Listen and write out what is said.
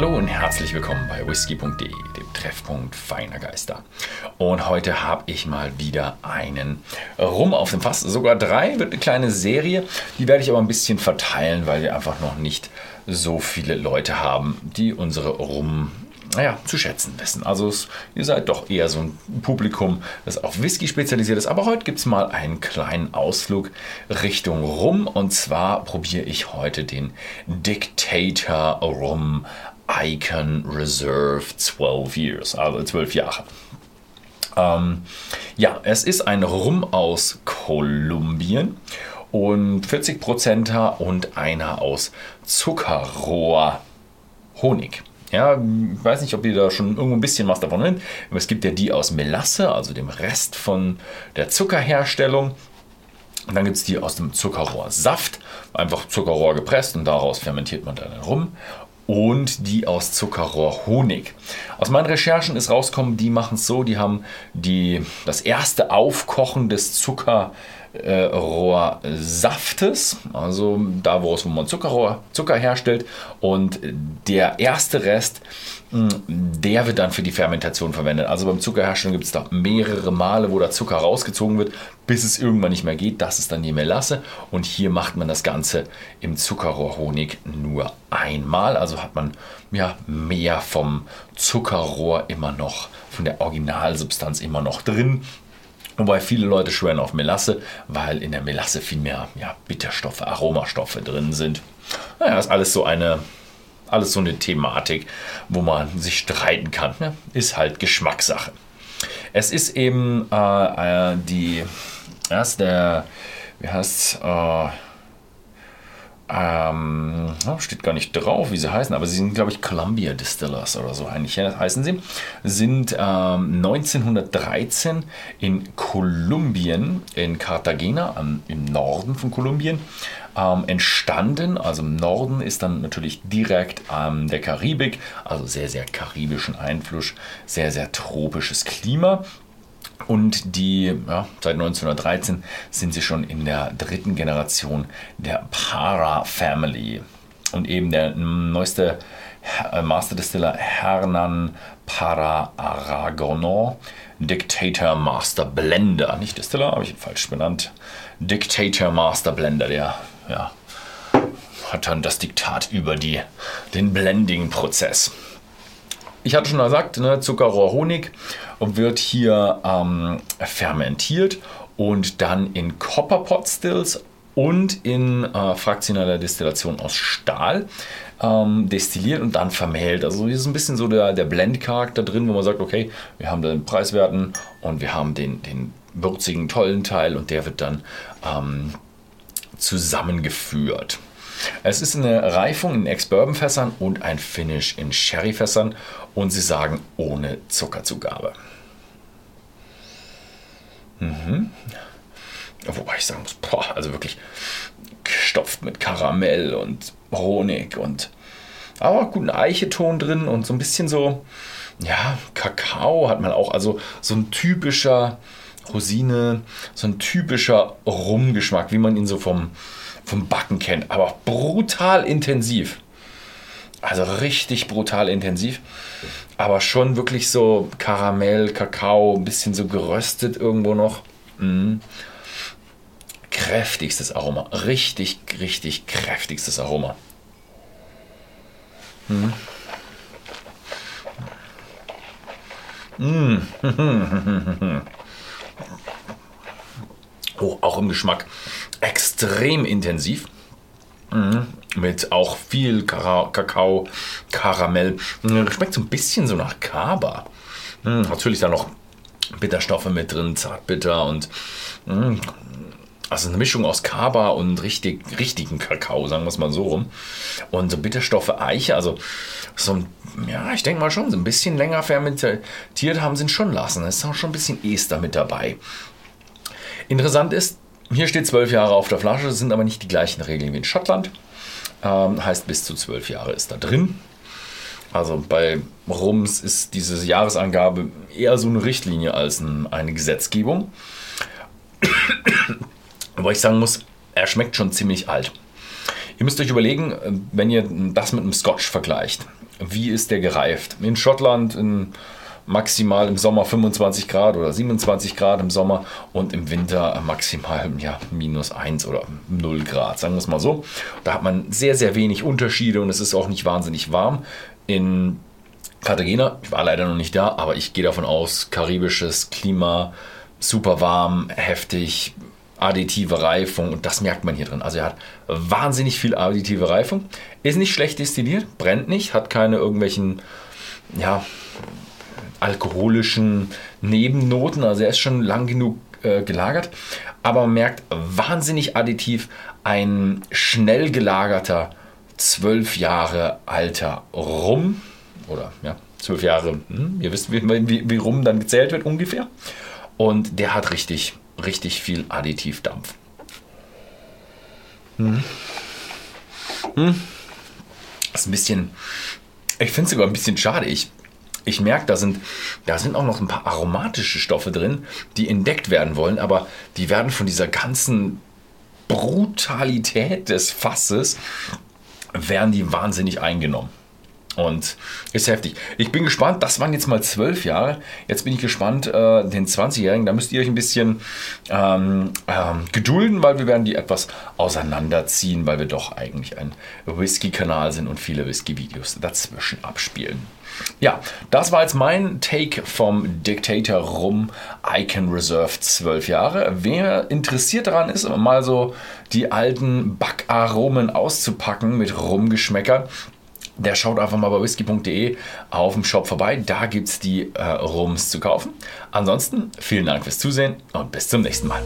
Hallo und herzlich willkommen bei whisky.de, dem Treffpunkt feiner Geister. Und heute habe ich mal wieder einen Rum auf dem Fass, sogar drei, wird eine kleine Serie. Die werde ich aber ein bisschen verteilen, weil wir einfach noch nicht so viele Leute haben, die unsere Rum naja, zu schätzen wissen. Also es, ihr seid doch eher so ein Publikum, das auf Whisky spezialisiert ist. Aber heute gibt es mal einen kleinen Ausflug Richtung Rum. Und zwar probiere ich heute den Dictator Rum Icon Reserve 12 Years, also 12 Jahre. Ähm, ja, es ist ein Rum aus Kolumbien und 40%er und einer aus Zuckerrohr Honig. Ja, ich weiß nicht, ob ihr da schon irgendwo ein bisschen was davon nennt, es gibt ja die aus Melasse, also dem Rest von der Zuckerherstellung. Und dann gibt es die aus dem Zuckerrohrsaft, einfach Zuckerrohr gepresst und daraus fermentiert man dann rum. Und die aus Zuckerrohrhonig. Aus meinen Recherchen ist rausgekommen, die machen es so, die haben die, das erste Aufkochen des Zuckerrohrs äh, Rohrsaftes, also da, wo es wo man Zuckerrohr, Zucker herstellt. Und der erste Rest, hm, der wird dann für die Fermentation verwendet. Also beim Zuckerherstellen gibt es da mehrere Male, wo der Zucker rausgezogen wird, bis es irgendwann nicht mehr geht. Das ist dann die Melasse. Und hier macht man das Ganze im Zuckerrohrhonig nur einmal. Also hat man ja mehr vom Zuckerrohr immer noch, von der Originalsubstanz immer noch drin. Wobei viele Leute schwören auf Melasse, weil in der Melasse viel mehr ja, Bitterstoffe, Aromastoffe drin sind. Naja, ist alles so eine, alles so eine Thematik, wo man sich streiten kann. Ne? Ist halt Geschmackssache. Es ist eben äh, äh die, erst der, wie heißt äh, ähm, steht gar nicht drauf, wie sie heißen, aber sie sind, glaube ich, Columbia Distillers oder so eigentlich heißen sie, sind ähm, 1913 in Kolumbien, in Cartagena, am, im Norden von Kolumbien, ähm, entstanden. Also im Norden ist dann natürlich direkt ähm, der Karibik, also sehr, sehr karibischen Einfluss, sehr, sehr tropisches Klima. Und die, ja, seit 1913 sind sie schon in der dritten Generation der Para Family. Und eben der neueste äh, Master Distiller Hernan Para Aragono, Dictator Master Blender. Nicht Distiller, habe ich falsch benannt. Dictator Master Blender, der ja, hat dann das Diktat über die, den Blending-Prozess. Ich hatte schon gesagt, ne, Zuckerrohr Honig wird hier ähm, fermentiert und dann in Copperpot Stills und in äh, fraktioneller Destillation aus Stahl ähm, destilliert und dann vermählt. Also hier ist ein bisschen so der, der Blend-Charakter drin, wo man sagt, okay, wir haben den Preiswerten und wir haben den, den würzigen, tollen Teil und der wird dann ähm, zusammengeführt. Es ist eine Reifung in Ex-Bourbon-Fässern und ein Finish in Sherry-Fässern und sie sagen ohne Zuckerzugabe. Mhm. Wobei ich sagen muss, boah, also wirklich gestopft mit Karamell und Honig und aber guten Eicheton drin und so ein bisschen so, ja, Kakao hat man auch, also so ein typischer Rosine, so ein typischer Rumgeschmack, wie man ihn so vom, vom Backen kennt, aber brutal intensiv. Also richtig brutal intensiv. Aber schon wirklich so Karamell, Kakao, ein bisschen so geröstet irgendwo noch. Mhm. Kräftigstes Aroma. Richtig, richtig kräftigstes Aroma. Mhm. Mhm. Oh, auch im Geschmack extrem intensiv. Mhm. Mit auch viel Kakao, Karamell. Mhm, schmeckt so ein bisschen so nach Kaba. Mhm. Natürlich da noch Bitterstoffe mit drin, zartbitter und mhm. also eine Mischung aus Kaba und richtig, richtigen Kakao, sagen wir es mal so rum. Und so Bitterstoffe Eiche, also so ein, ja, ich denke mal schon, so ein bisschen länger fermentiert haben sie ihn schon lassen. Es ist auch schon ein bisschen Ester mit dabei. Interessant ist, hier steht zwölf Jahre auf der Flasche, das sind aber nicht die gleichen Regeln wie in Schottland. Ähm, heißt, bis zu zwölf Jahre ist da drin. Also bei Rums ist diese Jahresangabe eher so eine Richtlinie als eine Gesetzgebung. Wobei ich sagen muss, er schmeckt schon ziemlich alt. Ihr müsst euch überlegen, wenn ihr das mit einem Scotch vergleicht, wie ist der gereift? In Schottland in maximal im Sommer 25 Grad oder 27 Grad im Sommer und im Winter maximal ja, minus 1 oder 0 Grad, sagen wir es mal so. Da hat man sehr, sehr wenig Unterschiede und es ist auch nicht wahnsinnig warm. In Cartagena, ich war leider noch nicht da, aber ich gehe davon aus, karibisches Klima, super warm, heftig, additive Reifung und das merkt man hier drin. Also er hat wahnsinnig viel additive Reifung, ist nicht schlecht destilliert, brennt nicht, hat keine irgendwelchen ja, alkoholischen Nebennoten. Also er ist schon lang genug äh, gelagert. Aber man merkt wahnsinnig additiv ein schnell gelagerter, zwölf Jahre alter Rum. Oder ja, zwölf Jahre, hm, ihr wisst, wie, wie, wie Rum dann gezählt wird ungefähr. Und der hat richtig, richtig viel Additivdampf. Hm. Hm. Das ist ein bisschen, ich finde es sogar ein bisschen schade. Ich ich merke, da sind, da sind auch noch ein paar aromatische Stoffe drin, die entdeckt werden wollen, aber die werden von dieser ganzen Brutalität des Fasses, werden die wahnsinnig eingenommen. Und ist heftig. Ich bin gespannt, das waren jetzt mal zwölf Jahre. Jetzt bin ich gespannt, äh, den 20-Jährigen, da müsst ihr euch ein bisschen ähm, ähm, gedulden, weil wir werden die etwas auseinanderziehen, weil wir doch eigentlich ein Whisky-Kanal sind und viele Whisky-Videos dazwischen abspielen. Ja, das war jetzt mein Take vom Dictator Rum Icon Reserve 12 Jahre. Wer interessiert daran ist, mal so die alten Backaromen auszupacken mit Rumgeschmäckern, der schaut einfach mal bei whisky.de auf dem Shop vorbei. Da gibt es die äh, Rums zu kaufen. Ansonsten vielen Dank fürs Zusehen und bis zum nächsten Mal.